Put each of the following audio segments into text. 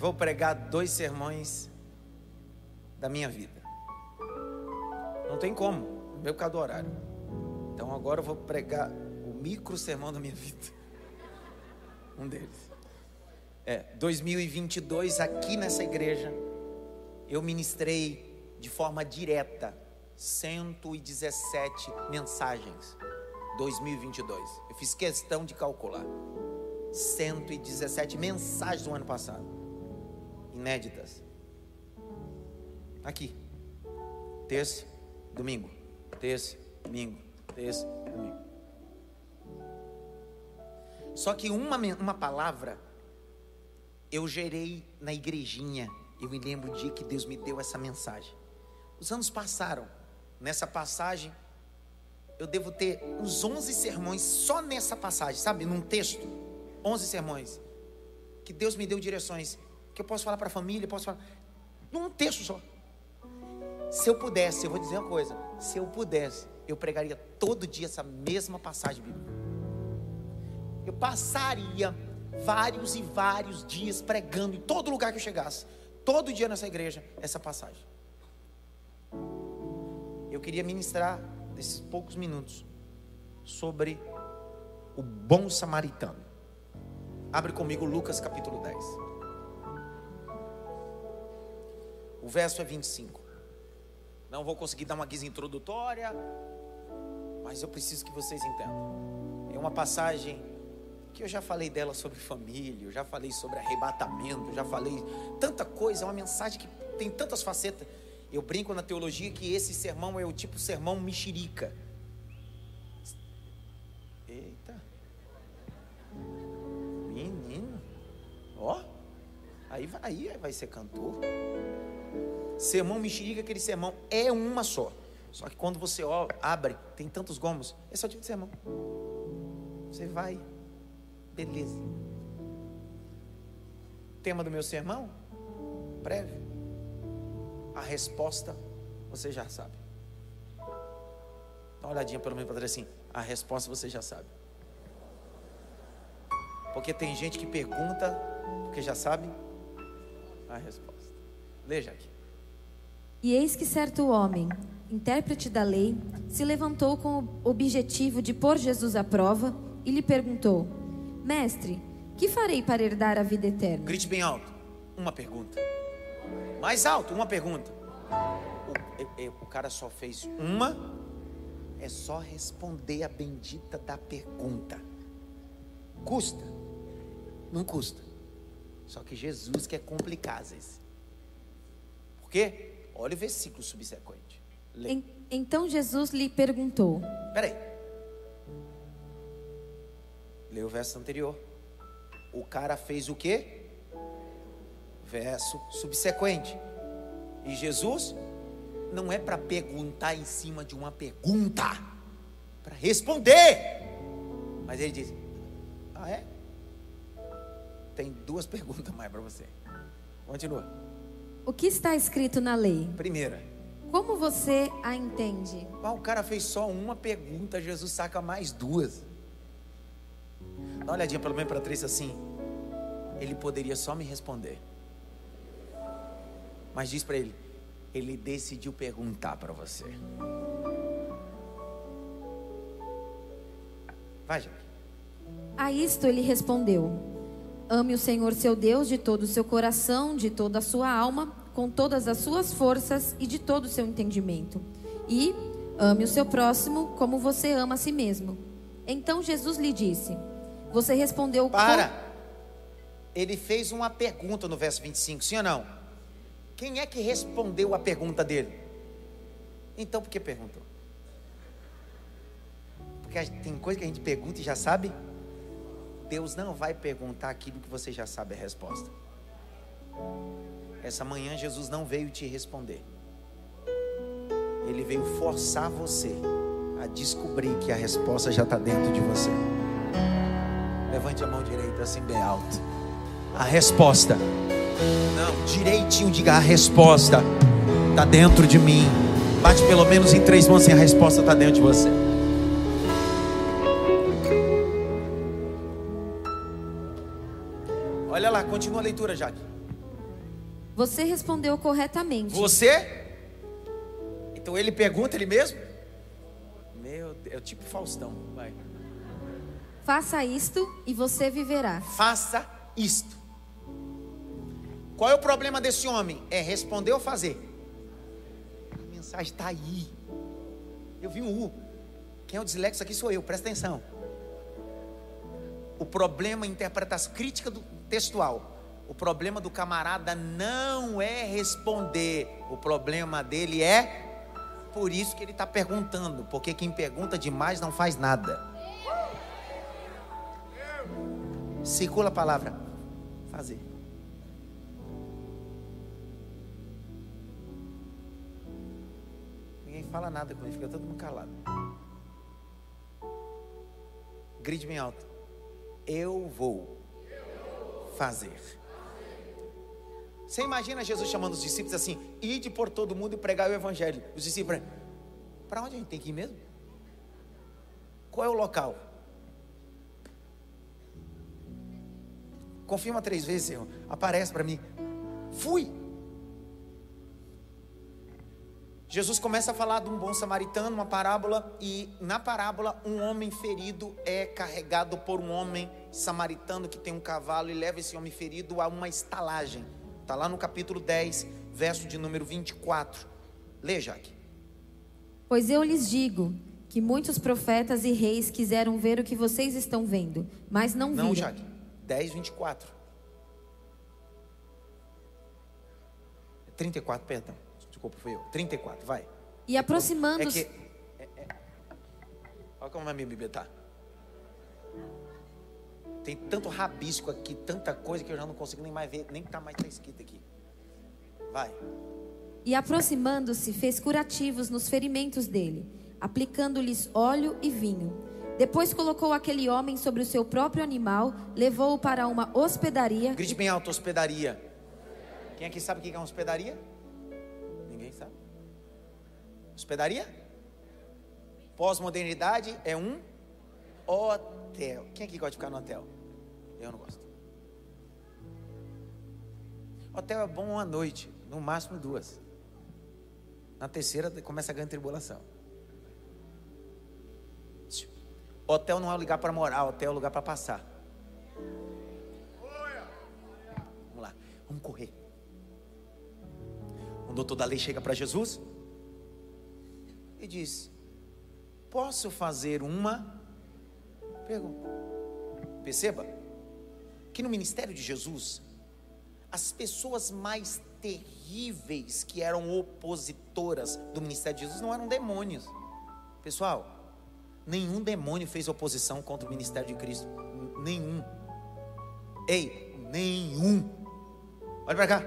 vou pregar dois sermões da minha vida. Não tem como, meu causa do horário. Então agora eu vou pregar o micro sermão da minha vida. Um deles. É, 2022 aqui nessa igreja eu ministrei de forma direta 117 mensagens. 2022. Eu fiz questão de calcular. 117 mensagens do ano passado. Inéditas. Aqui. Terça, domingo. Terça, domingo. Terça, domingo. Só que uma, uma palavra eu gerei na igrejinha. Eu me lembro o dia que Deus me deu essa mensagem. Os anos passaram. Nessa passagem, eu devo ter uns 11 sermões só nessa passagem, sabe? Num texto. 11 sermões. Que Deus me deu direções. Que eu posso falar para a família, posso falar. Num texto só. Se eu pudesse, eu vou dizer uma coisa. Se eu pudesse, eu pregaria todo dia essa mesma passagem bíblica. Eu passaria vários e vários dias pregando em todo lugar que eu chegasse. Todo dia nessa igreja, essa passagem. Eu queria ministrar nesses poucos minutos sobre o bom samaritano. Abre comigo Lucas capítulo 10. O verso é 25. Não vou conseguir dar uma guisa introdutória, mas eu preciso que vocês entendam. É uma passagem que eu já falei dela sobre família, eu já falei sobre arrebatamento, eu já falei tanta coisa, é uma mensagem que tem tantas facetas. Eu brinco na teologia que esse sermão é o tipo sermão mexerica. Eita. Menino. Ó. Aí aí vai ser cantor. Sermão mexerica, aquele sermão é uma só. Só que quando você abre, tem tantos gomos. É só tipo de sermão. Você vai. Beleza. Tema do meu sermão? Breve. A resposta você já sabe. Dá uma olhadinha pelo menos para assim: a resposta você já sabe. Porque tem gente que pergunta, porque já sabe a resposta. Leia aqui. E eis que certo homem, intérprete da lei, se levantou com o objetivo de pôr Jesus à prova e lhe perguntou: Mestre, que farei para herdar a vida eterna? Grite bem alto. Uma pergunta. Mais alto, uma pergunta. O, o, cara só fez uma. É só responder a bendita da pergunta. Custa? Não custa. Só que Jesus quer complicar às vezes. Quê? Olha o versículo subsequente. Então Jesus lhe perguntou. Peraí. Lê o verso anterior. O cara fez o quê? Verso subsequente. E Jesus não é para perguntar em cima de uma pergunta, para responder. Mas ele diz: Ah, é? Tem duas perguntas mais para você. Continua. O que está escrito na lei? Primeira. Como você a entende? Ah, o cara fez só uma pergunta, Jesus saca mais duas. Dá uma olhadinha pelo menos para três assim. Ele poderia só me responder. Mas diz para ele, ele decidiu perguntar para você. Vai, Jaque. A isto ele respondeu: Ame o Senhor seu Deus de todo o seu coração, de toda a sua alma, com todas as suas forças e de todo o seu entendimento. E ame o seu próximo como você ama a si mesmo. Então Jesus lhe disse: Você respondeu Para. Com... Ele fez uma pergunta no verso 25, sim ou não? Quem é que respondeu a pergunta dele? Então, por que perguntou? Porque tem coisa que a gente pergunta e já sabe. Deus não vai perguntar aquilo que você já sabe a resposta. Essa manhã Jesus não veio te responder. Ele veio forçar você a descobrir que a resposta já está dentro de você. Levante a mão direita assim bem alto. A resposta. Não, direitinho diga a resposta. Está dentro de mim. Bate pelo menos em três mãos assim, a resposta está dentro de você. Olha lá, continua a leitura, Jaque. Você respondeu corretamente. Você? Então ele pergunta ele mesmo? Meu Deus, é o tipo Faustão, vai. Faça isto e você viverá. Faça isto. Qual é o problema desse homem? É responder ou fazer? A mensagem está aí. Eu vi um U. Quem é o dislexo aqui sou eu, presta atenção. O problema, interpretação crítica do textual. O problema do camarada não é responder. O problema dele é. Por isso que ele está perguntando. Porque quem pergunta demais não faz nada. Circula a palavra. Fazer. Ninguém fala nada quando fica todo mundo calado. Grite bem alto. Eu vou fazer. Você imagina Jesus chamando os discípulos assim: ide por todo mundo e pregar o evangelho. Os discípulos, para onde a gente tem que ir mesmo? Qual é o local? Confirma três vezes, Senhor. Aparece para mim. Fui. Jesus começa a falar de um bom samaritano, uma parábola, e na parábola um homem ferido é carregado por um homem samaritano que tem um cavalo e leva esse homem ferido a uma estalagem. Está lá no capítulo 10, verso de número 24. Lê, Jaque. Pois eu lhes digo que muitos profetas e reis quiseram ver o que vocês estão vendo, mas não viram. Não, Jaque. 10, 24. 34, perdão. Desculpa, foi eu. 34, vai. E aproximando-se. É que. É, é, olha como a minha Bíblia está. Tem tanto rabisco aqui, tanta coisa que eu já não consigo nem mais ver, nem está mais tá escrito aqui. Vai. E aproximando-se, fez curativos nos ferimentos dele, aplicando-lhes óleo e vinho. Depois colocou aquele homem sobre o seu próprio animal, levou-o para uma hospedaria. Grite bem alto, hospedaria. Quem aqui sabe o que é uma hospedaria? Ninguém sabe. Hospedaria? Pós-modernidade é um hotel. Quem aqui gosta de ficar no hotel? Eu não gosto. Hotel é bom uma noite, no máximo duas. Na terceira começa a ganhar tribulação. Hotel não é lugar para morar, hotel é lugar para passar. Vamos lá, vamos correr. O doutor da lei chega para Jesus e diz: Posso fazer uma pergunta? Perceba que no ministério de Jesus, as pessoas mais terríveis que eram opositoras do ministério de Jesus não eram demônios. Pessoal, Nenhum demônio fez oposição contra o ministério de Cristo. Nenhum. Ei, nenhum. Olha para cá.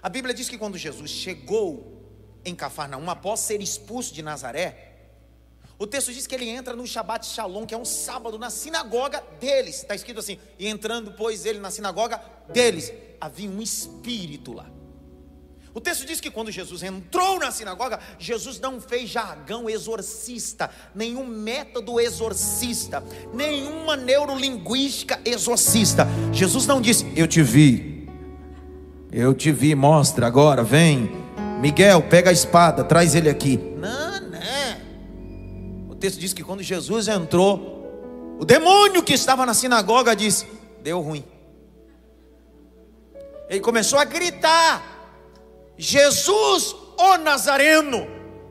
A Bíblia diz que quando Jesus chegou em Cafarnaum, após ser expulso de Nazaré, o texto diz que ele entra no Shabat Shalom, que é um sábado, na sinagoga deles. Está escrito assim: e entrando, pois, ele na sinagoga deles, havia um espírito lá. O texto diz que quando Jesus entrou na sinagoga, Jesus não fez jargão exorcista, nenhum método exorcista, nenhuma neurolinguística exorcista. Jesus não disse: Eu te vi, eu te vi, mostra agora, vem. Miguel, pega a espada, traz ele aqui. Não, texto diz que quando Jesus entrou, o demônio que estava na sinagoga disse: Deu ruim. Ele começou a gritar. Jesus, o Nazareno,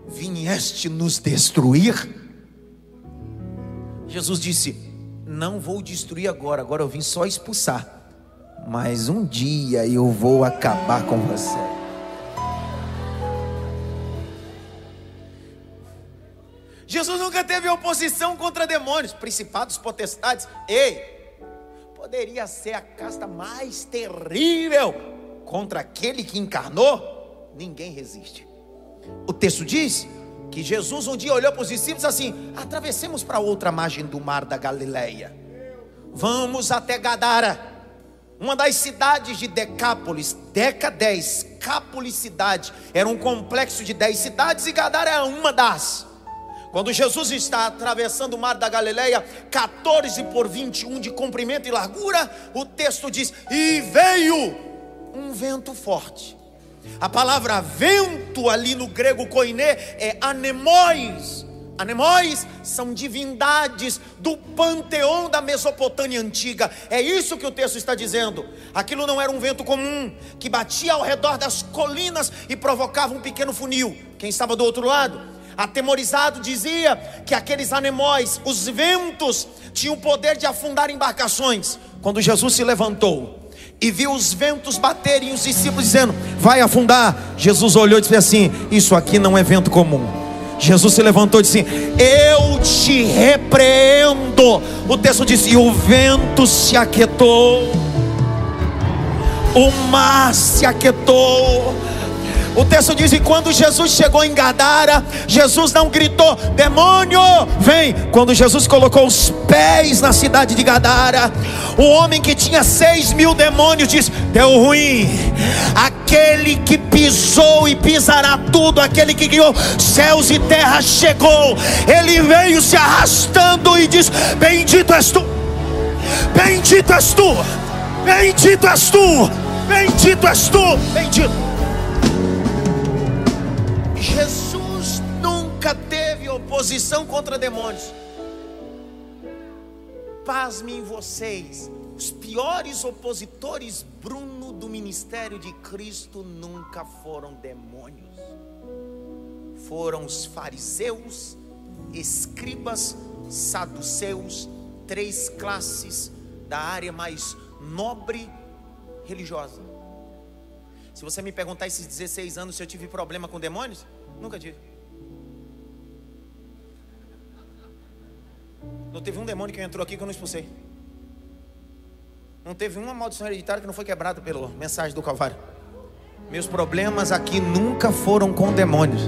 vieste nos destruir? Jesus disse: Não vou destruir agora, agora eu vim só expulsar, mas um dia eu vou acabar com você. Jesus nunca teve oposição contra demônios, principados, potestades. Ei, poderia ser a casta mais terrível contra aquele que encarnou? ninguém resiste. O texto diz que Jesus um dia olhou para os discípulos assim: atravessemos para outra margem do mar da Galileia. Vamos até Gadara, uma das cidades de Decápolis, Deca 10, Cápolis era um complexo de 10 cidades e Gadara era uma das. Quando Jesus está atravessando o mar da Galileia, 14 por 21 de comprimento e largura, o texto diz: E veio um vento forte. A palavra vento ali no grego koiné é anemóis. Anemóis são divindades do panteão da Mesopotâmia antiga. É isso que o texto está dizendo. Aquilo não era um vento comum que batia ao redor das colinas e provocava um pequeno funil. Quem estava do outro lado, atemorizado, dizia que aqueles anemóis, os ventos, tinham o poder de afundar embarcações. Quando Jesus se levantou, e viu os ventos baterem, os discípulos dizendo: Vai afundar. Jesus olhou e disse assim: Isso aqui não é vento comum. Jesus se levantou e disse: Eu te repreendo. O texto diz: E o vento se aquietou, o mar se aquietou o texto diz que quando Jesus chegou em Gadara, Jesus não gritou: demônio, vem. Quando Jesus colocou os pés na cidade de Gadara, o homem que tinha seis mil demônios disse: deu ruim. Aquele que pisou e pisará tudo, aquele que criou céus e terra, chegou. Ele veio se arrastando e diz: Bendito és tu, bendito és tu, bendito és tu, bendito és tu, bendito. Jesus nunca teve oposição contra demônios. Pasmem vocês, os piores opositores, Bruno, do ministério de Cristo, nunca foram demônios. Foram os fariseus, escribas, saduceus, três classes da área mais nobre religiosa. Se você me perguntar esses 16 anos se eu tive problema com demônios, nunca tive. Não teve um demônio que entrou aqui que eu não expulsei. Não teve uma maldição hereditária que não foi quebrada pela mensagem do Calvário. Meus problemas aqui nunca foram com demônios.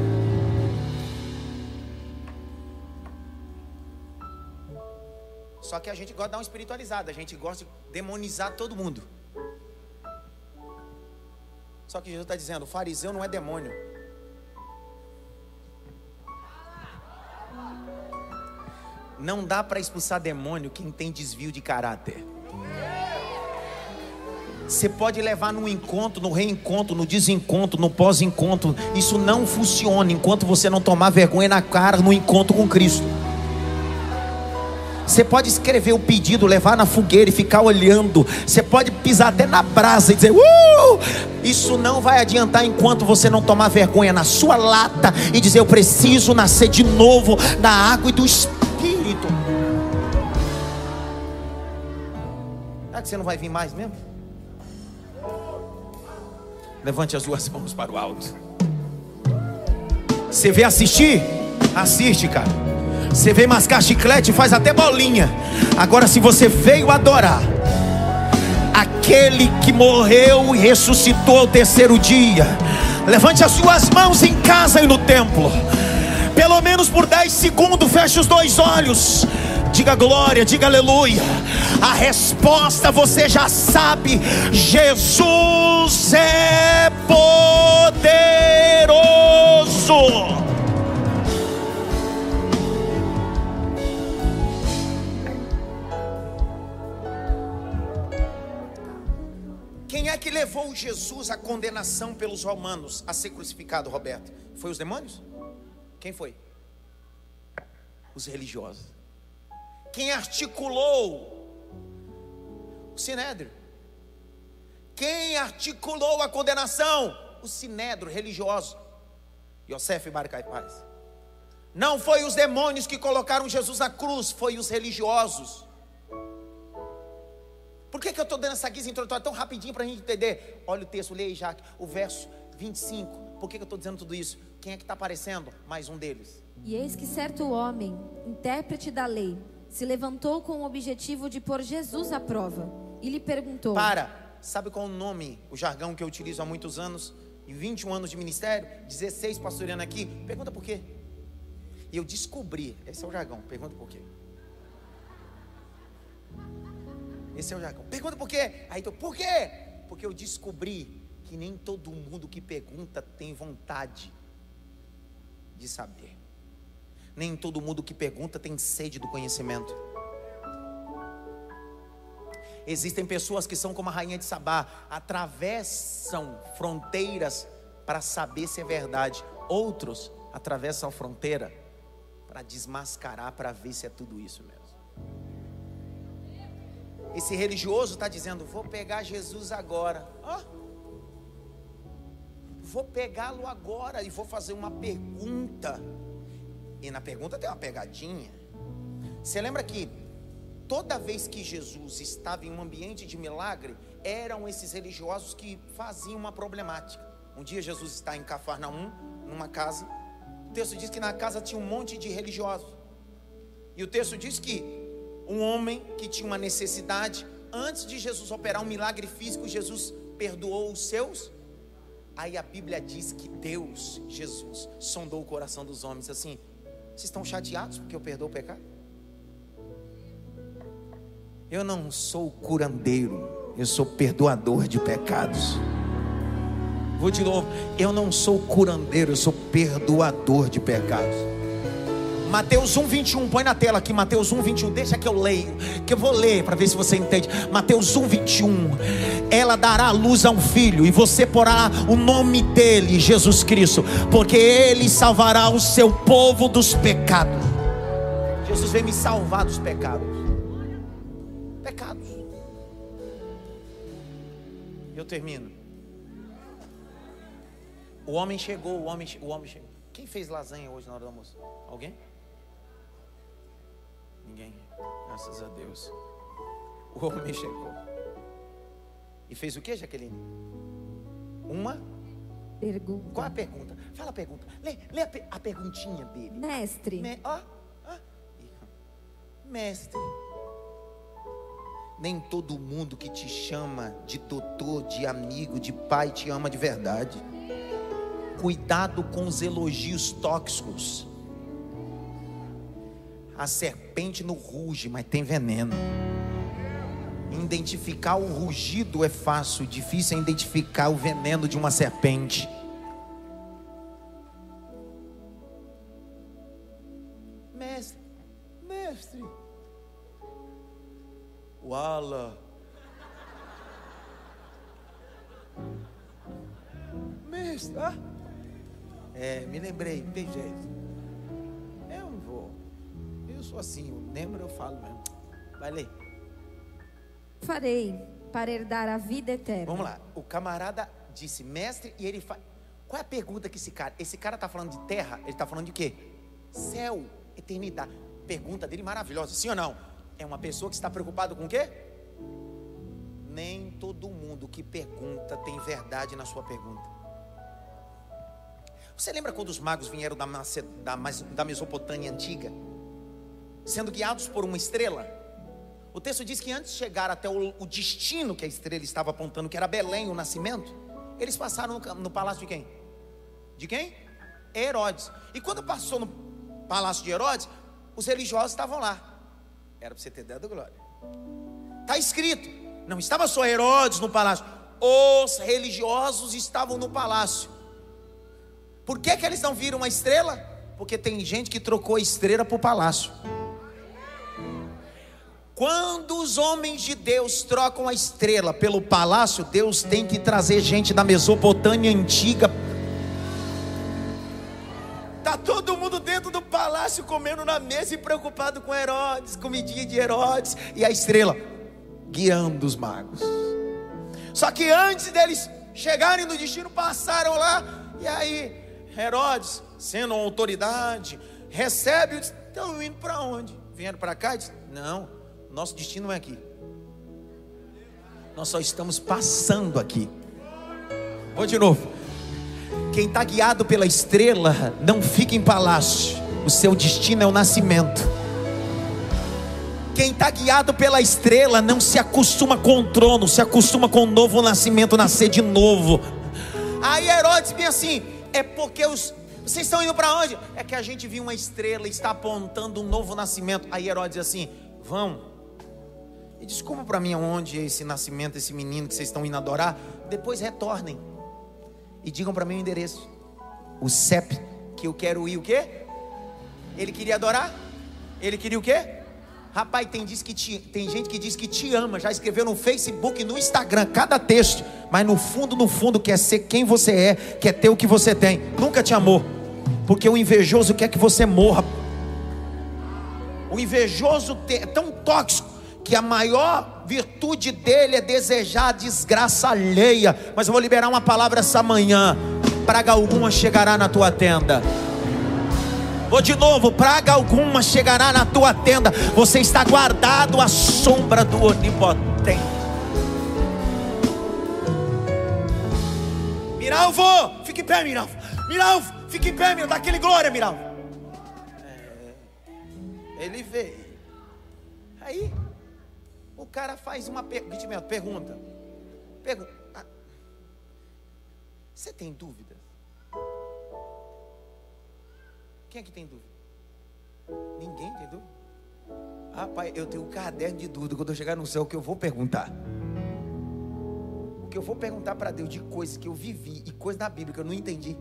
Só que a gente gosta de dar uma espiritualizada, a gente gosta de demonizar todo mundo. Só que Jesus está dizendo: o fariseu não é demônio. Não dá para expulsar demônio quem tem desvio de caráter. Você pode levar no encontro, no reencontro, no desencontro, no pós-encontro. Isso não funciona enquanto você não tomar vergonha na cara no encontro com Cristo. Você pode escrever o pedido, levar na fogueira e ficar olhando. Você pode pisar até na brasa e dizer, uh! Isso não vai adiantar enquanto você não tomar vergonha na sua lata e dizer, eu preciso nascer de novo na água e do Espírito. Será que você não vai vir mais mesmo? Levante as duas mãos para o alto. Você vê assistir? Assiste, cara. Você vem mascar chiclete, faz até bolinha. Agora, se você veio adorar aquele que morreu e ressuscitou ao terceiro dia, levante as suas mãos em casa e no templo. Pelo menos por 10 segundos, feche os dois olhos. Diga glória, diga aleluia. A resposta você já sabe: Jesus é poderoso. Que levou Jesus à condenação pelos romanos a ser crucificado, Roberto? Foi os demônios? Quem foi? Os religiosos. Quem articulou o sinédrio? Quem articulou a condenação? O sinédrio religioso. Yosef Bar Caipás. Não foi os demônios que colocaram Jesus na cruz, foi os religiosos. Por que, que eu estou dando essa guisa introdutória tão rapidinho para a gente entender? Olha o texto, leia Jaque, o verso 25. Por que, que eu estou dizendo tudo isso? Quem é que está aparecendo? Mais um deles. E eis que certo homem, intérprete da lei, se levantou com o objetivo de pôr Jesus à prova. E lhe perguntou: Para, sabe qual é o nome, o jargão que eu utilizo há muitos anos? E 21 anos de ministério, 16 pastoreando aqui. Pergunta por quê? E eu descobri, esse é o jargão, pergunta por quê? Esse é o jargão. Pergunta por quê? Aí tu, por quê? Porque eu descobri que nem todo mundo que pergunta tem vontade de saber. Nem todo mundo que pergunta tem sede do conhecimento. Existem pessoas que são como a rainha de Sabá, atravessam fronteiras para saber se é verdade. Outros atravessam a fronteira para desmascarar, para ver se é tudo isso mesmo. Esse religioso está dizendo: Vou pegar Jesus agora. Oh, vou pegá-lo agora e vou fazer uma pergunta. E na pergunta tem uma pegadinha. Você lembra que toda vez que Jesus estava em um ambiente de milagre, eram esses religiosos que faziam uma problemática. Um dia Jesus está em Cafarnaum, numa casa. O texto diz que na casa tinha um monte de religiosos. E o texto diz que um homem que tinha uma necessidade, antes de Jesus operar um milagre físico, Jesus perdoou os seus. Aí a Bíblia diz que Deus, Jesus, sondou o coração dos homens assim: vocês estão chateados porque eu perdoo o pecado? Eu não sou curandeiro, eu sou perdoador de pecados. Vou de novo, eu não sou curandeiro, eu sou perdoador de pecados. Mateus 1, 21, põe na tela aqui, Mateus 1, 21, deixa que eu leio, que eu vou ler para ver se você entende. Mateus 1, 21. Ela dará luz a um filho, e você porá o nome dele, Jesus Cristo, porque ele salvará o seu povo dos pecados. Jesus vem me salvar dos pecados. Pecados. Eu termino. O homem chegou, o homem, o homem chegou. Quem fez lasanha hoje na hora do almoço? Alguém? Ninguém. Graças a Deus. O homem chegou. E fez o que, Jaqueline? Uma pergunta. Qual a pergunta? Fala a pergunta. Lê, lê a, a, perguntinha dele. Mestre. Me, ó, ó. Mestre. Nem todo mundo que te chama de doutor, de amigo, de pai te ama de verdade. Cuidado com os elogios tóxicos. A serpente não ruge, mas tem veneno. Identificar o rugido é fácil, difícil é identificar o veneno de uma serpente. Para herdar a vida eterna. Vamos lá. O camarada disse, mestre, e ele faz. Qual é a pergunta que esse cara? Esse cara está falando de terra, ele está falando de quê? Céu, eternidade. Pergunta dele maravilhosa, sim ou não? É uma pessoa que está preocupada com o quê? Nem todo mundo que pergunta tem verdade na sua pergunta. Você lembra quando os magos vieram da, da, da Mesopotâmia antiga? sendo guiados por uma estrela. O texto diz que antes de chegar até o, o destino que a estrela estava apontando, que era Belém, o nascimento, eles passaram no, no palácio de quem? De quem? Herodes. E quando passou no palácio de Herodes, os religiosos estavam lá. Era para você ter ideia do glória. Está escrito. Não estava só Herodes no palácio. Os religiosos estavam no palácio. Por que, que eles não viram uma estrela? Porque tem gente que trocou a estrela o palácio. Quando os homens de Deus trocam a estrela pelo palácio, Deus tem que trazer gente da Mesopotâmia antiga. Tá todo mundo dentro do palácio comendo na mesa e preocupado com Herodes, comidinha de Herodes e a estrela guiando os magos. Só que antes deles chegarem no destino, passaram lá e aí Herodes, sendo uma autoridade, recebe, estão indo para onde? Vieram para cá? Diz, não, nosso destino é aqui. Nós só estamos passando aqui. Vou de novo. Quem está guiado pela estrela não fica em palácio. O seu destino é o nascimento. Quem está guiado pela estrela não se acostuma com o trono, se acostuma com o novo nascimento, nascer de novo. Aí Herodes vem assim: é porque os, vocês estão indo para onde? É que a gente viu uma estrela e está apontando um novo nascimento. Aí Herodes diz assim: vão e desculpa para mim aonde é esse nascimento, esse menino que vocês estão indo adorar. Depois retornem. E digam para mim o endereço. O CEP que eu quero ir o quê? Ele queria adorar? Ele queria o quê? Rapaz, tem, diz que te, tem gente que diz que te ama, já escreveu no Facebook, no Instagram, cada texto, mas no fundo, no fundo, quer ser quem você é, quer ter o que você tem, nunca te amou, porque o invejoso quer que você morra. O invejoso é tão tóxico que a maior virtude dele é desejar a desgraça alheia. Mas eu vou liberar uma palavra essa manhã: praga alguma chegará na tua tenda. Vou de novo, praga alguma chegará na tua tenda. Você está guardado à sombra do onipotente. Miralvo, fique em pé, Miralvo. Miralvo, fique em pé, meu. Dá aquele glória, Miralvo. É, ele veio. Aí, o cara faz uma per pergunta. Pergunta. Ah, você tem dúvida? Quem é que tem dúvida? Ninguém tem dúvida? Rapaz, eu tenho um caderno de dúvida. Quando eu chegar no céu, o que eu vou perguntar? O que eu vou perguntar para Deus de coisas que eu vivi e coisas da Bíblia que eu não entendi.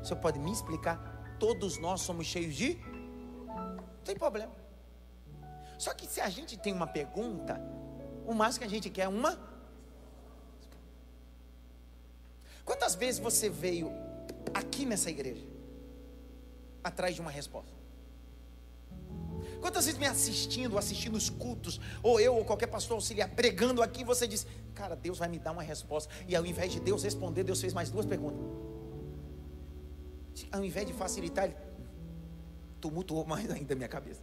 O senhor pode me explicar? Todos nós somos cheios de. Não tem problema. Só que se a gente tem uma pergunta, o mais que a gente quer é uma. Quantas vezes você veio aqui nessa igreja atrás de uma resposta? Quantas vezes me assistindo, assistindo os cultos, ou eu ou qualquer pastor auxiliar pregando aqui, você diz: Cara, Deus vai me dar uma resposta. E ao invés de Deus responder, Deus fez mais duas perguntas. Ao invés de facilitar, ele tumultuou mais ainda a minha cabeça.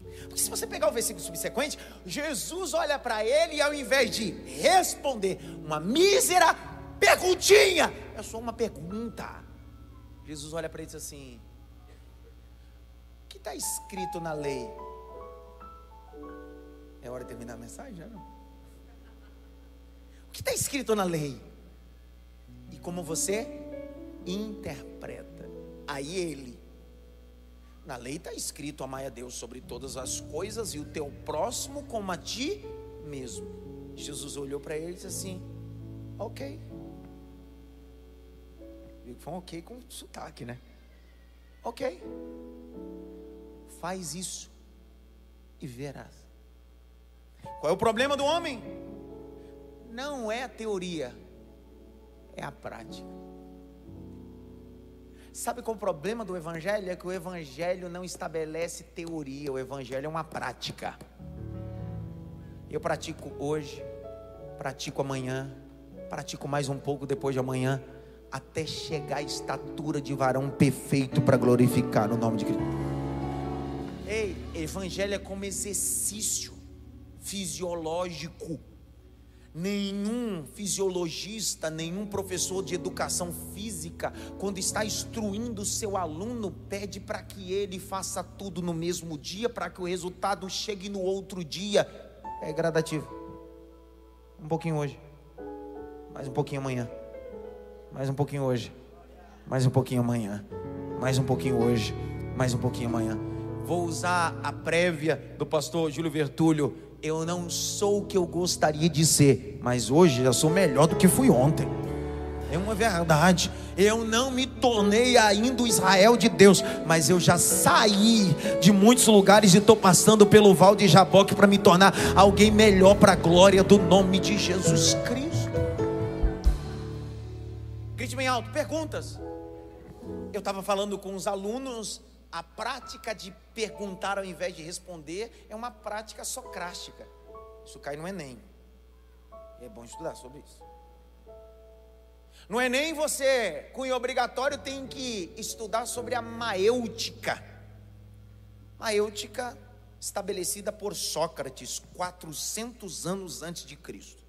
Porque se você pegar o versículo subsequente, Jesus olha para ele e ao invés de responder uma mísera perguntinha, é só uma pergunta. Jesus olha para ele e diz assim: O que está escrito na lei? É hora de terminar a mensagem, não? O que está escrito na lei? E como você interpreta. Aí ele na lei está escrito: amai a Deus sobre todas as coisas e o teu próximo como a ti mesmo. Jesus olhou para ele e disse assim: Ok. Foi um ok com sotaque, né? Ok. Faz isso e verás. Qual é o problema do homem? Não é a teoria, é a prática. Sabe qual é o problema do Evangelho? É que o Evangelho não estabelece teoria, o Evangelho é uma prática. Eu pratico hoje, pratico amanhã, pratico mais um pouco depois de amanhã, até chegar à estatura de varão perfeito para glorificar no nome de Cristo. Ei, Evangelho é como exercício fisiológico Nenhum fisiologista, nenhum professor de educação física, quando está instruindo seu aluno, pede para que ele faça tudo no mesmo dia, para que o resultado chegue no outro dia. É gradativo. Um pouquinho hoje, mais um pouquinho amanhã, mais um pouquinho hoje, mais um pouquinho amanhã, mais um pouquinho hoje, mais um pouquinho amanhã. Vou usar a prévia do pastor Júlio Vertúlio eu não sou o que eu gostaria de ser, mas hoje eu sou melhor do que fui ontem. É uma verdade. Eu não me tornei ainda o Israel de Deus, mas eu já saí de muitos lugares e estou passando pelo Val de Jaboque para me tornar alguém melhor para a glória do nome de Jesus Cristo. Grite bem alto, perguntas. Eu estava falando com os alunos a prática de perguntar ao invés de responder é uma prática socrática. Isso cai no Enem. É bom estudar sobre isso. No Enem, você, cunho obrigatório, tem que estudar sobre a maêutica. Maêutica estabelecida por Sócrates 400 anos antes de Cristo.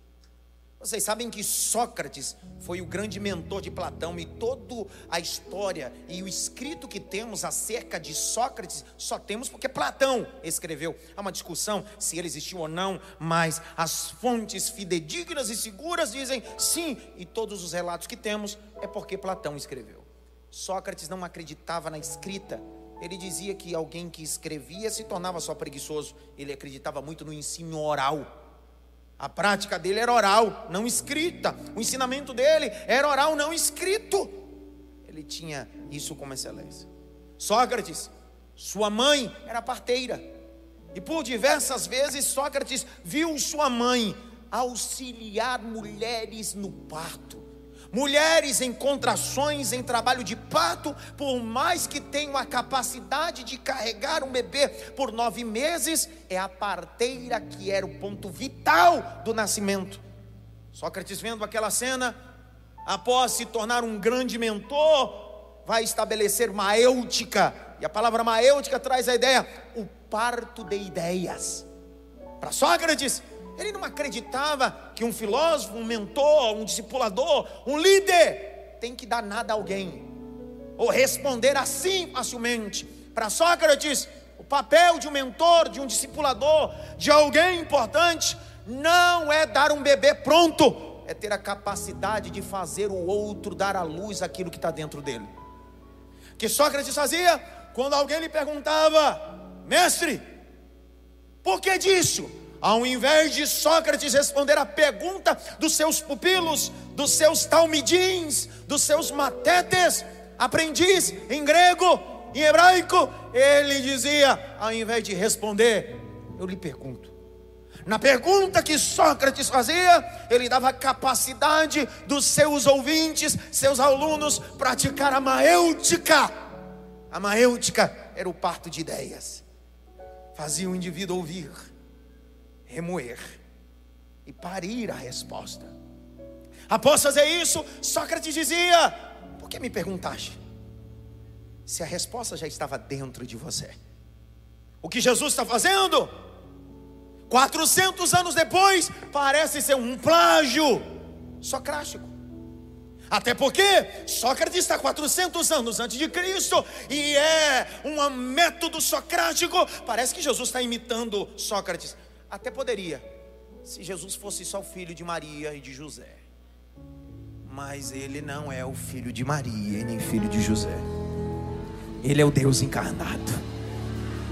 Vocês sabem que Sócrates foi o grande mentor de Platão e toda a história e o escrito que temos acerca de Sócrates só temos porque Platão escreveu. Há uma discussão se ele existiu ou não, mas as fontes fidedignas e seguras dizem sim, e todos os relatos que temos é porque Platão escreveu. Sócrates não acreditava na escrita, ele dizia que alguém que escrevia se tornava só preguiçoso, ele acreditava muito no ensino oral. A prática dele era oral, não escrita. O ensinamento dele era oral, não escrito. Ele tinha isso como excelência. Sócrates, sua mãe era parteira. E por diversas vezes Sócrates viu sua mãe auxiliar mulheres no parto. Mulheres em contrações, em trabalho de parto, por mais que tenham a capacidade de carregar um bebê por nove meses, é a parteira que era o ponto vital do nascimento. Sócrates, vendo aquela cena, após se tornar um grande mentor, vai estabelecer maêutica, e a palavra maêutica traz a ideia, o parto de ideias. Para Sócrates, ele não acreditava que um filósofo, um mentor, um discipulador, um líder tem que dar nada a alguém, ou responder assim facilmente. Para Sócrates, o papel de um mentor, de um discipulador, de alguém importante, não é dar um bebê pronto, é ter a capacidade de fazer o outro dar à luz aquilo que está dentro dele. Que Sócrates fazia quando alguém lhe perguntava, mestre, por que disso? Ao invés de Sócrates responder a pergunta dos seus pupilos, dos seus talmidins, dos seus matetes, aprendiz em grego, em hebraico, ele dizia, ao invés de responder, eu lhe pergunto. Na pergunta que Sócrates fazia, ele dava capacidade dos seus ouvintes, seus alunos, praticar a maêutica. A maêutica era o parto de ideias, fazia o indivíduo ouvir remoer e parir a resposta. Após fazer isso, Sócrates dizia: Por que me perguntaste? Se a resposta já estava dentro de você. O que Jesus está fazendo? 400 anos depois, parece ser um plágio socrático. Até porque Sócrates está 400 anos antes de Cristo e é um método socrático. Parece que Jesus está imitando Sócrates. Até poderia, se Jesus fosse só o filho de Maria e de José. Mas ele não é o filho de Maria e nem filho de José. Ele é o Deus encarnado.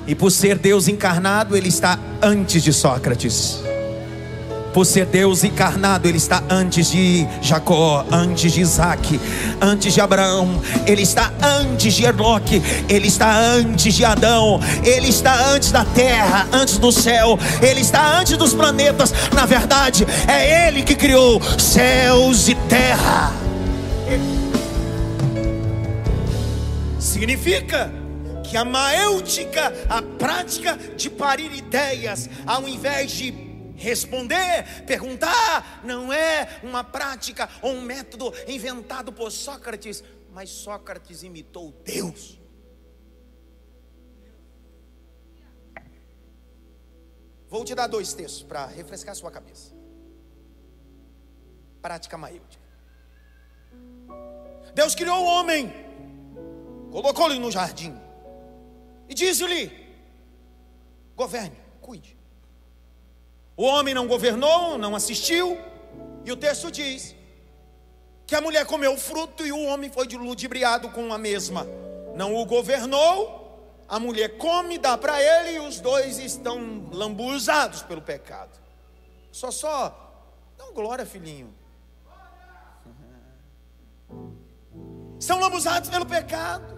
E por ser Deus encarnado, ele está antes de Sócrates. Por ser Deus encarnado, Ele está antes de Jacó, antes de Isaac, antes de Abraão, Ele está antes de Enoque, Ele está antes de Adão, Ele está antes da terra, antes do céu, Ele está antes dos planetas. Na verdade, é Ele que criou céus e terra. Significa que a maêutica, a prática de parir ideias, ao invés de Responder, perguntar, não é uma prática ou um método inventado por Sócrates, mas Sócrates imitou Deus. Vou te dar dois textos para refrescar sua cabeça. Prática maêutica. Deus criou o homem, colocou-lhe no jardim e disse-lhe: governe, cuide. O homem não governou, não assistiu, e o texto diz que a mulher comeu o fruto e o homem foi ludibriado com a mesma. Não o governou, a mulher come, dá para ele e os dois estão lambuzados pelo pecado. Só, só, não glória, filhinho. Estão lambuzados pelo pecado.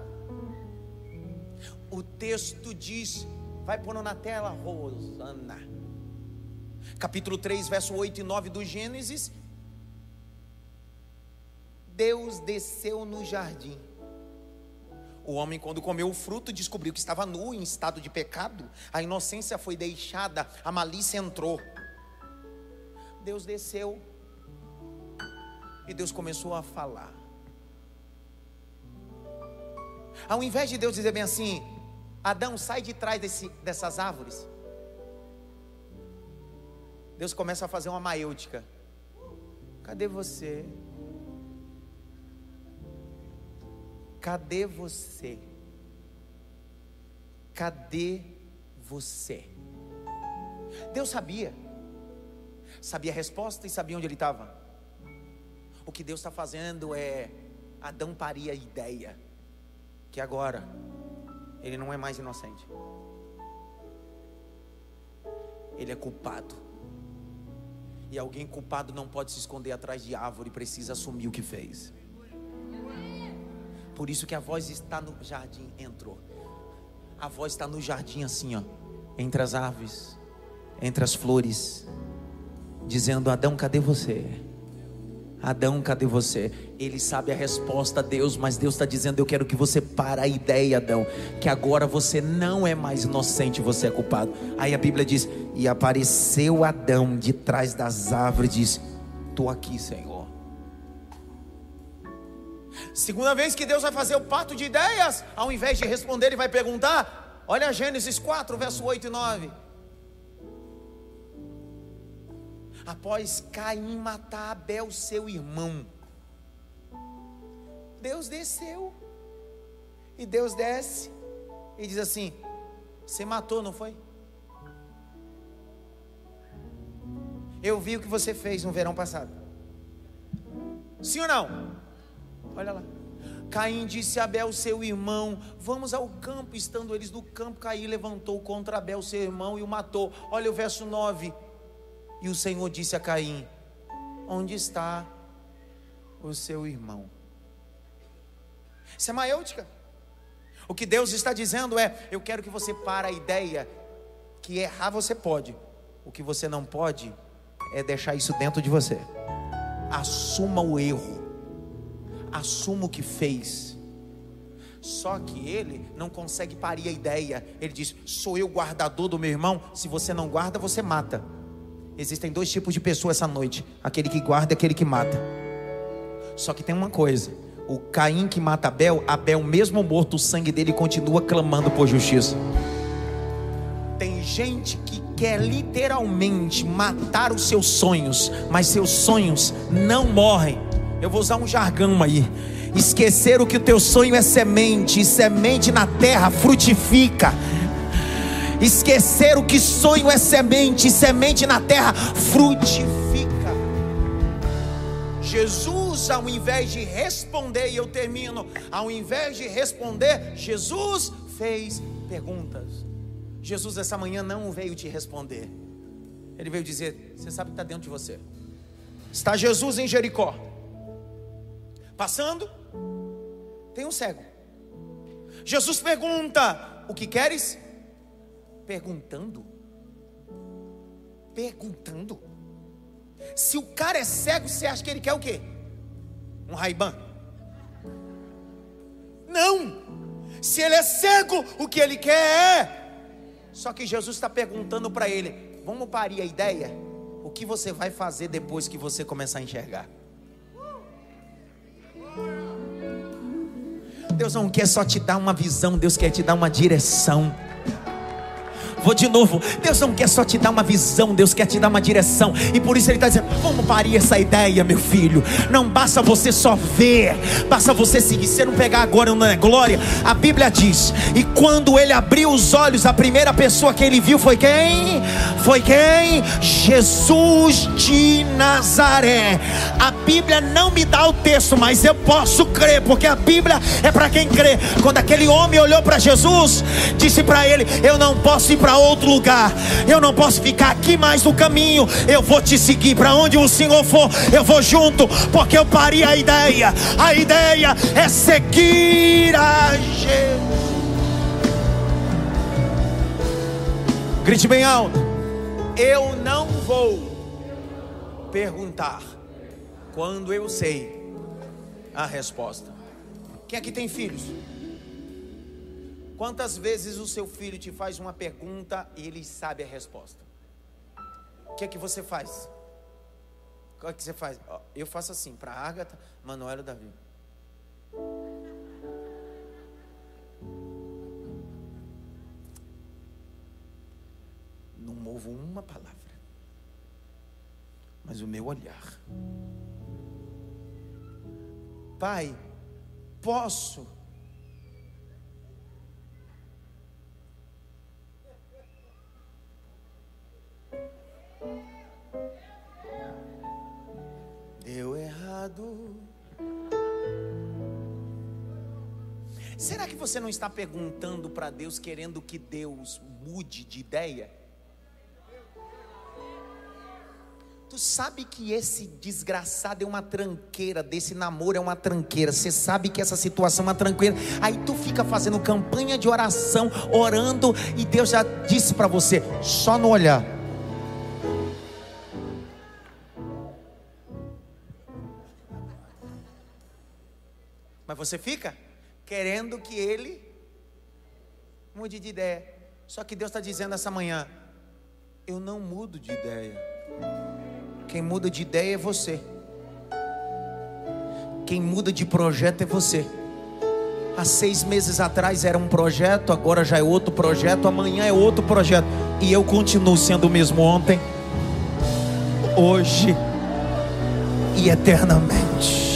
O texto diz, vai pondo na tela, Rosana capítulo 3, verso 8 e 9 do Gênesis, Deus desceu no jardim. O homem, quando comeu o fruto, descobriu que estava nu, em estado de pecado. A inocência foi deixada, a malícia entrou. Deus desceu e Deus começou a falar. Ao invés de Deus dizer bem assim: Adão, sai de trás desse, dessas árvores. Deus começa a fazer uma maêutica. Cadê você? Cadê você? Cadê você? Deus sabia, sabia a resposta e sabia onde ele estava. O que Deus está fazendo é Adão paria a ideia que agora ele não é mais inocente, ele é culpado. E alguém culpado não pode se esconder atrás de árvore, precisa assumir o que fez. Por isso que a voz está no jardim, entrou. A voz está no jardim assim, ó. entre as aves, entre as flores, dizendo: Adão, cadê você? Adão, cadê você? Ele sabe a resposta, Deus, mas Deus está dizendo: Eu quero que você para a ideia, Adão, que agora você não é mais inocente, você é culpado. Aí a Bíblia diz: E apareceu Adão de trás das árvores, diz: Estou aqui, Senhor. Segunda vez que Deus vai fazer o pato de ideias, ao invés de responder, Ele vai perguntar: Olha Gênesis 4, verso 8 e 9. Após Caim matar Abel, seu irmão. Deus desceu. E Deus desce e diz assim: Você matou, não foi? Eu vi o que você fez no verão passado. Sim ou não? Olha lá. Caim disse a Abel, seu irmão: Vamos ao campo. Estando eles no campo, Caim levantou contra Abel, seu irmão, e o matou. Olha o verso 9. E o Senhor disse a Caim: Onde está o seu irmão? Isso é maêutica. O que Deus está dizendo é: Eu quero que você pare a ideia que errar você pode. O que você não pode é deixar isso dentro de você. Assuma o erro. Assuma o que fez. Só que ele não consegue parir a ideia. Ele diz: Sou eu guardador do meu irmão. Se você não guarda, você mata. Existem dois tipos de pessoas essa noite: aquele que guarda e aquele que mata. Só que tem uma coisa: o Caim que mata Abel, Abel, mesmo morto, o sangue dele continua clamando por justiça. Tem gente que quer literalmente matar os seus sonhos, mas seus sonhos não morrem. Eu vou usar um jargão aí. Esquecer o que o teu sonho é semente, e semente na terra frutifica. Esquecer o que sonho é semente, semente na terra frutifica. Jesus, ao invés de responder, e eu termino, ao invés de responder, Jesus fez perguntas. Jesus, essa manhã, não veio te responder, ele veio dizer: Você sabe que está dentro de você. Está Jesus em Jericó, passando, tem um cego. Jesus pergunta: O que queres? Perguntando. Perguntando. Se o cara é cego, você acha que ele quer o quê? Um raiban? Não! Se ele é cego, o que ele quer é. Só que Jesus está perguntando para ele: vamos parir a ideia? O que você vai fazer depois que você começar a enxergar? Deus não quer só te dar uma visão, Deus quer te dar uma direção. Vou de novo. Deus não quer só te dar uma visão, Deus quer te dar uma direção. E por isso Ele está dizendo: vamos parir essa ideia, meu filho. Não basta você só ver, basta você seguir. Se não pegar agora, não é glória. A Bíblia diz: e quando ele abriu os olhos, a primeira pessoa que ele viu foi quem? Foi quem? Jesus de Nazaré. A Bíblia não me dá o texto, mas eu posso crer, porque a Bíblia é para quem crê. Quando aquele homem olhou para Jesus, disse para ele: Eu não posso ir para para outro lugar. Eu não posso ficar aqui mais no caminho. Eu vou te seguir para onde o Senhor for. Eu vou junto, porque eu parei a ideia. A ideia é seguir a Jesus. Grite bem alto. Eu não vou perguntar quando eu sei a resposta. Quem aqui tem filhos? Quantas vezes o seu filho te faz uma pergunta e ele sabe a resposta? O que é que você faz? O que é que você faz? Eu faço assim, para Agatha, Manuel e Davi. Não movo uma palavra, mas o meu olhar. Pai, posso Deu errado. Será que você não está perguntando para Deus, querendo que Deus mude de ideia? Tu sabe que esse desgraçado é uma tranqueira, desse namoro é uma tranqueira. Você sabe que essa situação é uma tranqueira. Aí tu fica fazendo campanha de oração, orando, e Deus já disse para você: só no olhar. Você fica querendo que ele mude de ideia. Só que Deus está dizendo essa manhã: eu não mudo de ideia. Quem muda de ideia é você. Quem muda de projeto é você. Há seis meses atrás era um projeto, agora já é outro projeto, amanhã é outro projeto. E eu continuo sendo o mesmo ontem, hoje e eternamente.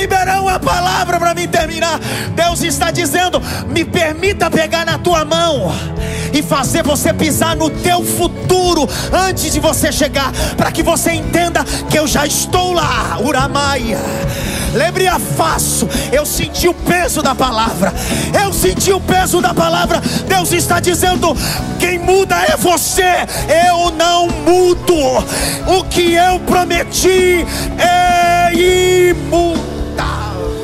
Liberar uma palavra para mim terminar. Deus está dizendo: me permita pegar na tua mão e fazer você pisar no teu futuro antes de você chegar, para que você entenda que eu já estou lá, Uramaia. Lembre a faço, eu senti o peso da palavra, eu senti o peso da palavra. Deus está dizendo: quem muda é você, eu não mudo. O que eu prometi é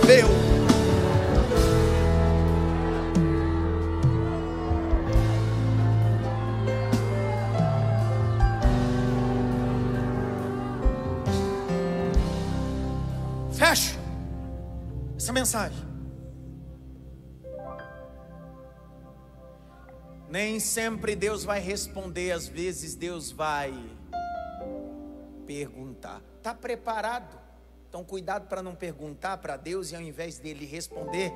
imutável. Fecho essa mensagem. Nem sempre Deus vai responder, às vezes Deus vai perguntar. Está preparado? Então, cuidado para não perguntar para Deus e ao invés dele responder,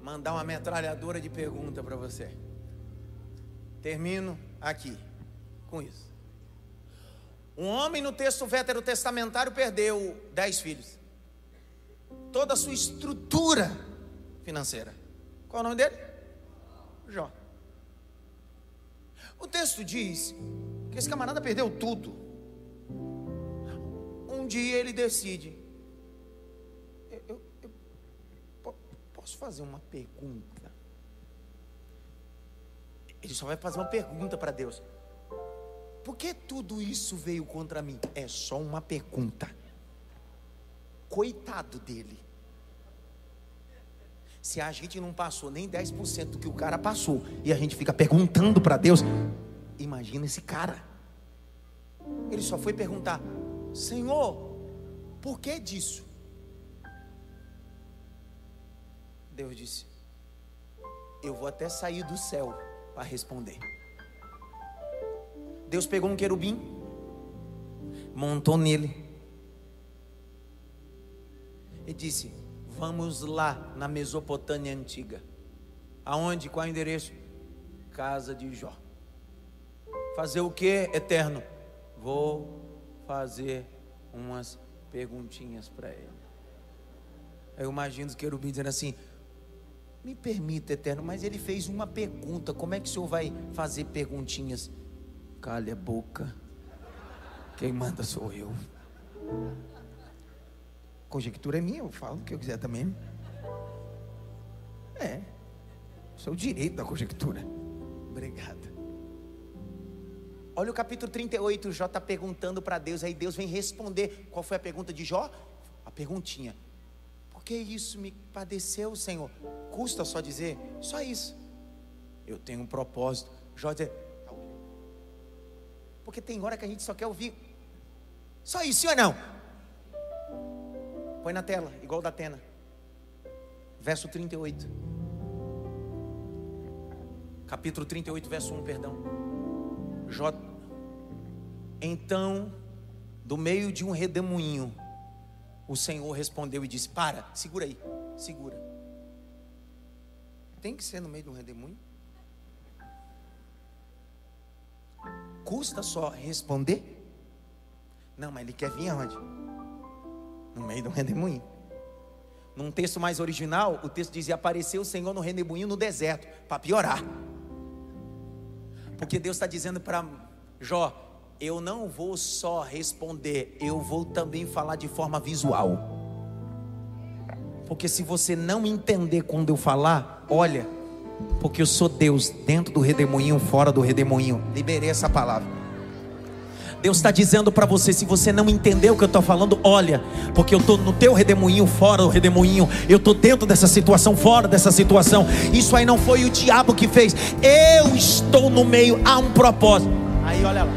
mandar uma metralhadora de pergunta para você. Termino aqui com isso. Um homem no texto veterotestamentário perdeu dez filhos toda a sua estrutura financeira. Qual é o nome dele? Jó. O texto diz que esse camarada perdeu tudo. Um dia ele decide. Eu, eu, eu posso fazer uma pergunta? Ele só vai fazer uma pergunta para Deus. Por que tudo isso veio contra mim? É só uma pergunta. Coitado dele. Se a gente não passou nem 10% do que o cara passou, e a gente fica perguntando para Deus, imagina esse cara. Ele só foi perguntar: Senhor, por que disso? Deus disse: Eu vou até sair do céu para responder. Deus pegou um querubim, montou nele, e disse: Vamos lá na Mesopotâmia antiga. Aonde? Qual é o endereço? Casa de Jó. Fazer o que, eterno? Vou fazer umas perguntinhas para ele. Eu imagino os querubins dizendo assim: Me permita, eterno, mas ele fez uma pergunta. Como é que o senhor vai fazer perguntinhas? Cale a boca. Quem manda sou eu conjectura é minha, eu falo o que eu quiser também. É. Sou o direito da conjectura. Obrigado. Olha o capítulo 38, Jó está perguntando para Deus, aí Deus vem responder. Qual foi a pergunta de Jó? A perguntinha. Por que isso me padeceu, Senhor? Custa só dizer, só isso. Eu tenho um propósito. Jó dizer, tá porque tem hora que a gente só quer ouvir. Só isso, sim ou não? Põe na tela, igual da Atena. Verso 38. Capítulo 38, verso 1, perdão. J. Então, do meio de um redemoinho, o Senhor respondeu e disse: Para, segura aí, segura. Tem que ser no meio de um redemoinho? Custa só responder? Não, mas ele quer vir aonde? no meio do redemoinho. Num texto mais original, o texto dizia: apareceu o Senhor no redemoinho no deserto, para piorar. Porque Deus está dizendo para Jó: eu não vou só responder, eu vou também falar de forma visual. Porque se você não entender quando eu falar, olha, porque eu sou Deus dentro do redemoinho, fora do redemoinho. Liberei essa palavra. Deus está dizendo para você: se você não entendeu o que eu estou falando, olha, porque eu estou no teu redemoinho, fora do redemoinho, eu estou dentro dessa situação, fora dessa situação. Isso aí não foi o diabo que fez, eu estou no meio, há um propósito. Aí olha lá,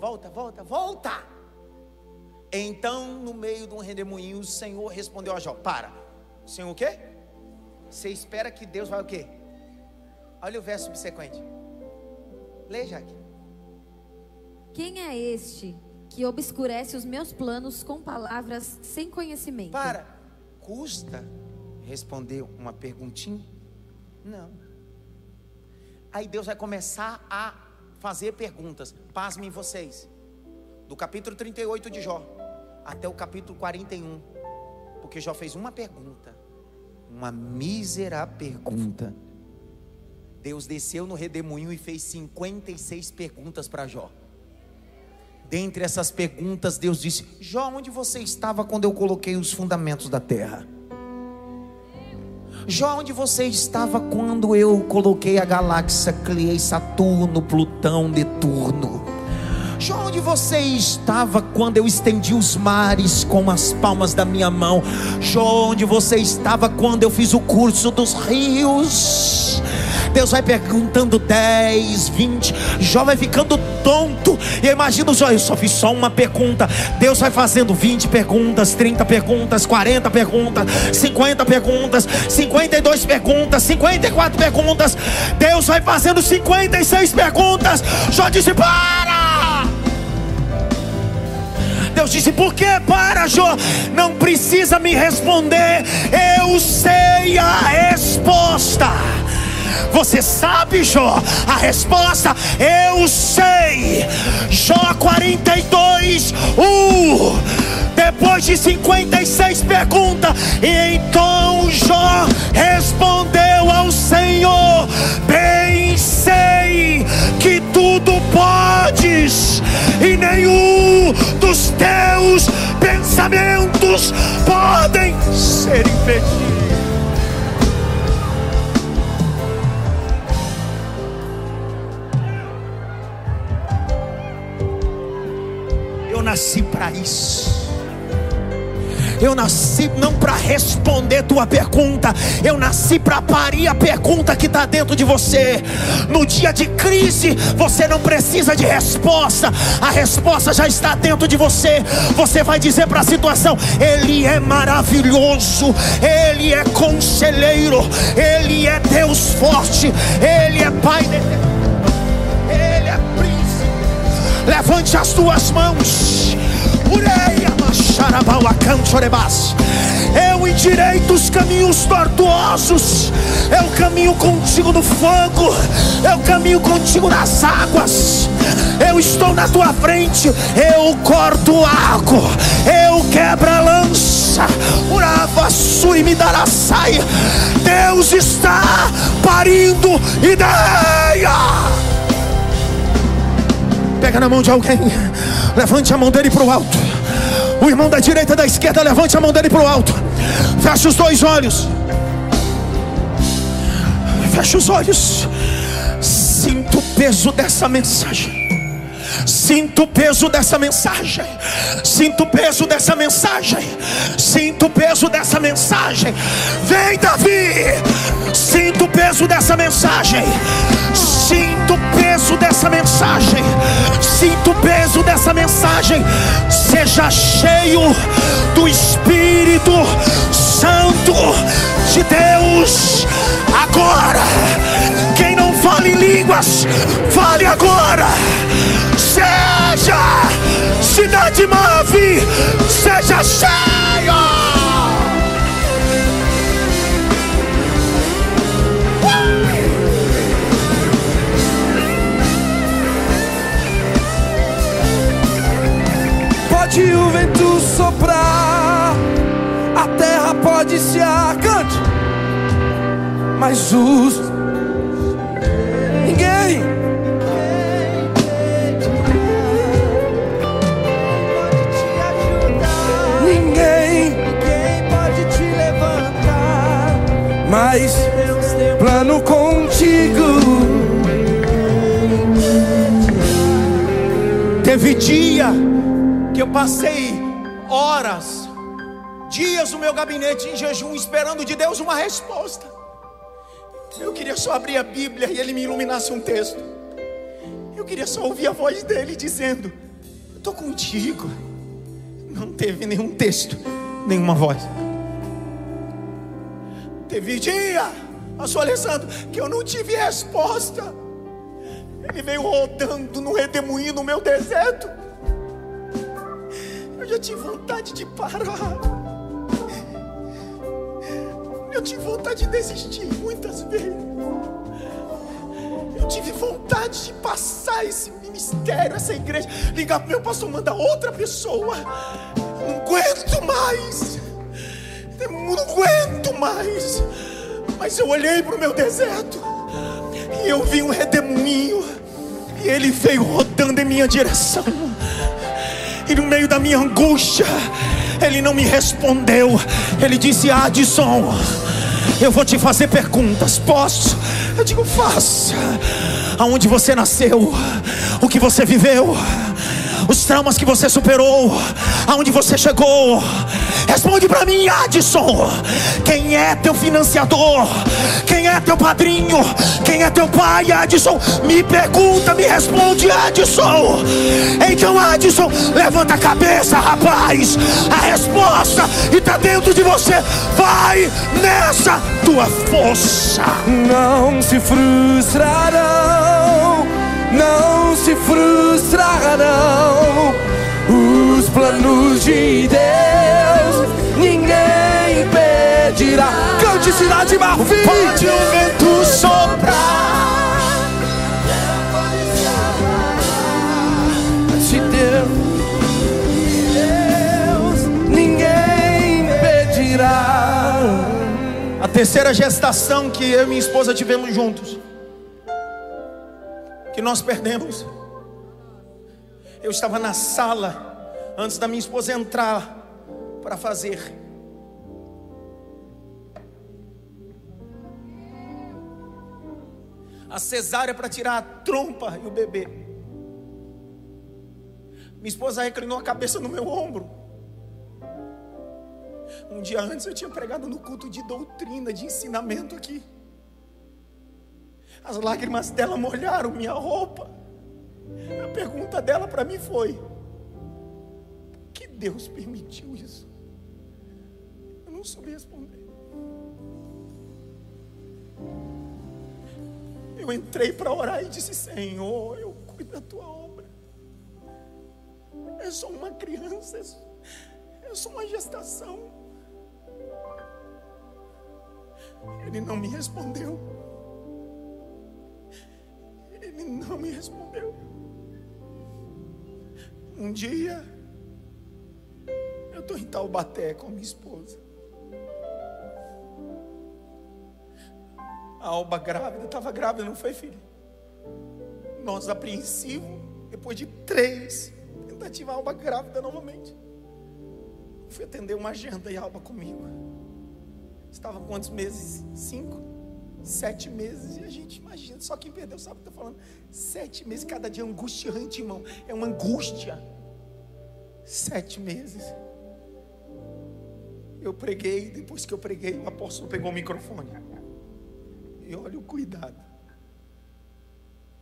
volta, volta, volta. Então, no meio de um redemoinho, o Senhor respondeu a Jó: Para, Senhor o quê? Você espera que Deus vai o quê? Olha o verso subsequente. Lê, Jaque. Quem é este que obscurece os meus planos com palavras sem conhecimento? Para. Custa responder uma perguntinha? Não. Aí Deus vai começar a fazer perguntas. Pasmem vocês. Do capítulo 38 de Jó até o capítulo 41. Porque Jó fez uma pergunta. Uma mísera pergunta. Deus desceu no redemoinho e fez 56 perguntas para Jó. Dentre essas perguntas, Deus disse: Jó, onde você estava quando eu coloquei os fundamentos da terra? Jó, onde você estava quando eu coloquei a galáxia, criei Saturno, Plutão, Netuno? Jó, onde você estava quando eu estendi os mares com as palmas da minha mão? Jó, onde você estava quando eu fiz o curso dos rios? Deus vai perguntando 10, 20. Jó vai ficando tonto. E eu imagino Jó, eu só fiz só uma pergunta. Deus vai fazendo 20 perguntas, 30 perguntas, 40 perguntas, 50 perguntas, 52 perguntas, 54 perguntas. Deus vai fazendo 56 perguntas. Jó disse: Para! Deus disse: Por que para, Jó? Não precisa me responder. Eu sei a resposta. Você sabe, Jó? A resposta eu sei. Jó 42, 1. Depois de 56 perguntas, e então Jó respondeu ao Senhor: Bem sei que tudo podes, e nenhum dos teus pensamentos podem ser impedidos. nasci para isso. Eu nasci não para responder tua pergunta, eu nasci para parir a pergunta que está dentro de você. No dia de crise, você não precisa de resposta, a resposta já está dentro de você. Você vai dizer para a situação: Ele é maravilhoso, Ele é conselheiro, Ele é Deus forte, Ele é Pai. De... Levante as tuas mãos. Eu endireito os caminhos tortuosos. Eu caminho contigo no fogo. Eu caminho contigo nas águas. Eu estou na tua frente. Eu corto arco. Eu quebro a lança. Sui me dará saia. Deus está parindo ideia. Pega na mão de alguém. Levante a mão dele para o alto. O irmão da direita da esquerda, levante a mão dele para o alto. Feche os dois olhos. Feche os olhos. Sinto o peso dessa mensagem. Sinto o peso dessa mensagem. Sinto o peso dessa mensagem. Sinto o peso dessa mensagem. Vem, Davi. Sinto o peso dessa mensagem. Sinto o peso dessa mensagem. Sinto o peso dessa mensagem. Seja cheio do Espírito Santo de Deus agora. Quem não fala em línguas, fale agora. Seja cidade move, seja cheio. Pode o vento soprar, a terra pode se acante, mas os ninguém. Ninguém, pode te levantar, mas plano contigo. Teve dia eu passei horas, dias no meu gabinete em jejum, esperando de Deus uma resposta. Eu queria só abrir a Bíblia e Ele me iluminasse um texto. Eu queria só ouvir a voz dele dizendo: estou contigo. Não teve nenhum texto, nenhuma voz. Teve dia, pastor Alessandro, que eu não tive resposta. Ele veio rodando no redemoinho no meu deserto. Eu tive vontade de parar. Eu tive vontade de desistir muitas vezes. Eu tive vontade de passar esse ministério, essa igreja, ligar para meu pastor, mandar outra pessoa. Não aguento mais. Não aguento mais. Mas eu olhei para o meu deserto e eu vi um redemoinho. E ele veio rodando em minha direção. E no meio da minha angústia, ele não me respondeu. Ele disse: Adson, eu vou te fazer perguntas. Posso? Eu digo: faça. Aonde você nasceu? O que você viveu? Os traumas que você superou? Aonde você chegou? Responde para mim, Adson. Quem é teu financiador? Quem é teu padrinho? Quem é teu pai, Adson? Me pergunta, me responde, Adson. Então, Adson, levanta a cabeça, rapaz. A resposta está dentro de você. Vai nessa tua força. Não se frustrarão, não se frustrarão os planos de Deus. Impedirá. Cante cidade Marfim. Pode o vento soprar. Se Deus, Deus, ninguém impedirá. A terceira gestação que eu e minha esposa tivemos juntos, que nós perdemos. Eu estava na sala antes da minha esposa entrar para fazer. A cesárea para tirar a trompa e o bebê. Minha esposa reclinou a cabeça no meu ombro. Um dia antes eu tinha pregado no culto de doutrina, de ensinamento aqui. As lágrimas dela molharam minha roupa. A pergunta dela para mim foi: Por que Deus permitiu isso? Eu não soube responder. Eu entrei para orar e disse: Senhor, eu cuido da tua obra. É só uma criança, é só uma gestação. Ele não me respondeu. Ele não me respondeu. Um dia, eu estou em Taubaté com minha esposa. A Alba grávida, estava grávida, não foi, filho? Nós apreensivos, depois de três tentativas, a Alba grávida novamente. Fui atender uma agenda e a Alba comigo. Estava quantos meses? Cinco? Sete meses. E a gente imagina, só quem perdeu sabe o que eu estou falando. Sete meses, cada dia angustiante, irmão. É uma angústia. Sete meses. Eu preguei, depois que eu preguei, o apóstolo pegou o microfone. E olha o cuidado.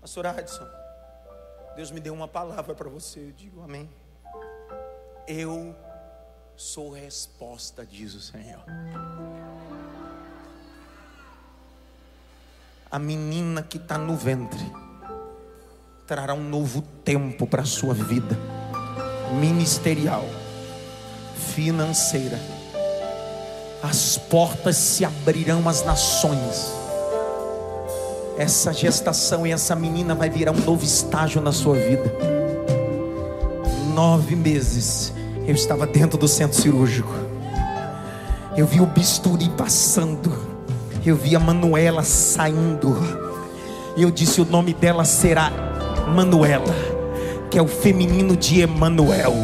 Pastor Adson, Deus me deu uma palavra para você. Eu digo amém. Eu sou resposta, diz o Senhor. A menina que está no ventre trará um novo tempo para a sua vida ministerial, financeira. As portas se abrirão às nações. Essa gestação e essa menina vai virar um novo estágio na sua vida. Nove meses eu estava dentro do centro cirúrgico. Eu vi o bisturi passando. Eu vi a Manuela saindo. Eu disse: o nome dela será Manuela, que é o feminino de Emanuel.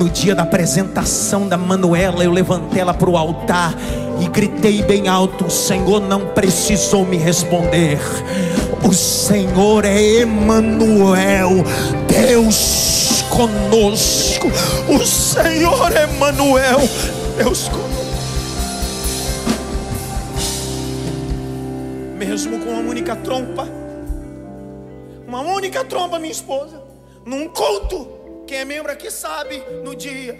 No dia da apresentação da Manuela, eu levantei ela para o altar e gritei bem alto: O Senhor não precisou me responder. O Senhor é Emanuel, Deus conosco. O Senhor é Emanuel, Deus conosco. Mesmo com uma única trompa, uma única trompa, minha esposa, num culto quem é membro aqui sabe, no dia.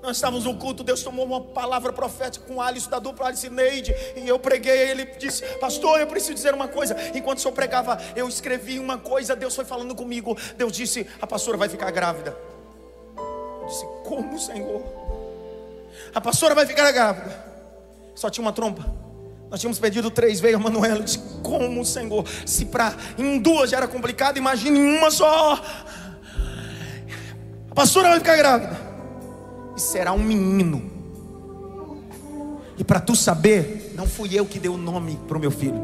Nós estávamos no culto, Deus tomou uma palavra profética com Alisson da dupla Alice Neide. E eu preguei, ele disse, pastor, eu preciso dizer uma coisa. Enquanto o senhor pregava, eu escrevi uma coisa, Deus foi falando comigo. Deus disse, a pastora vai ficar grávida. Eu disse, como, Senhor? A pastora vai ficar grávida. Só tinha uma trompa. Nós tínhamos pedido três, a Manuela. Eu disse, como, Senhor? Se para em duas já era complicado, imagine em uma só pastora vai ficar grávida. E será um menino. E para tu saber, não fui eu que dei o nome para o meu filho.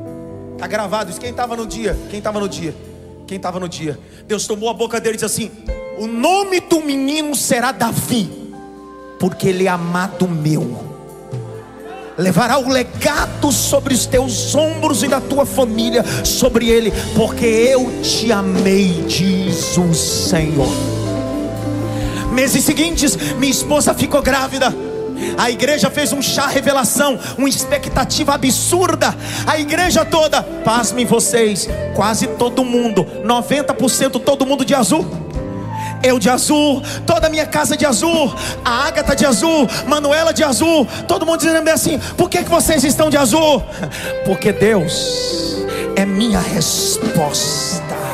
Está gravado isso. Quem estava no dia? Quem estava no dia? Quem estava no dia? Deus tomou a boca dele e disse assim: O nome do menino será Davi, porque ele é amado meu. Levará o legado sobre os teus ombros e da tua família sobre ele, porque eu te amei, diz o Senhor. Meses seguintes, minha esposa ficou grávida. A igreja fez um chá revelação, uma expectativa absurda. A igreja toda, pasmem vocês, quase todo mundo, 90% todo mundo de azul. Eu de azul, toda a minha casa de azul, a Ágata de azul, Manuela de azul, todo mundo dizendo assim: por que, que vocês estão de azul? Porque Deus é minha resposta.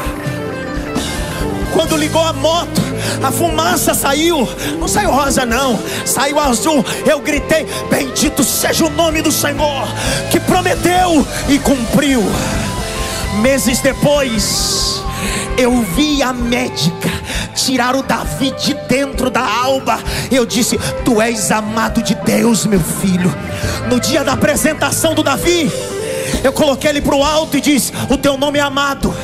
Quando ligou a moto, a fumaça saiu, não saiu rosa, não, saiu azul. Eu gritei: Bendito seja o nome do Senhor, que prometeu e cumpriu. Meses depois, eu vi a médica tirar o Davi de dentro da alba. Eu disse: Tu és amado de Deus, meu filho. No dia da apresentação do Davi, eu coloquei ele para o alto e disse: O teu nome é amado,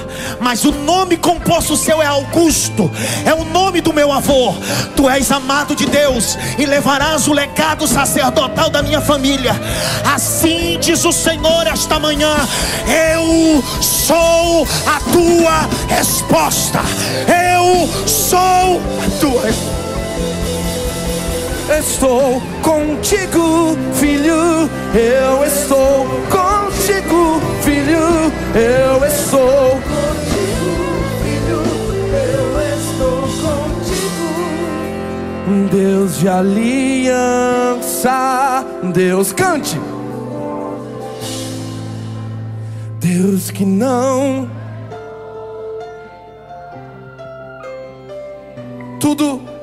mas o nome composto seu é Augusto, é o nome do meu avô. Tu és amado de Deus e levarás o legado sacerdotal da minha família. Assim diz o Senhor esta manhã: Eu sou a tua resposta. Eu sou a tua resposta. Estou contigo, filho. Eu estou contigo, filho. Eu estou. Deus de aliança, Deus cante. Deus que não tudo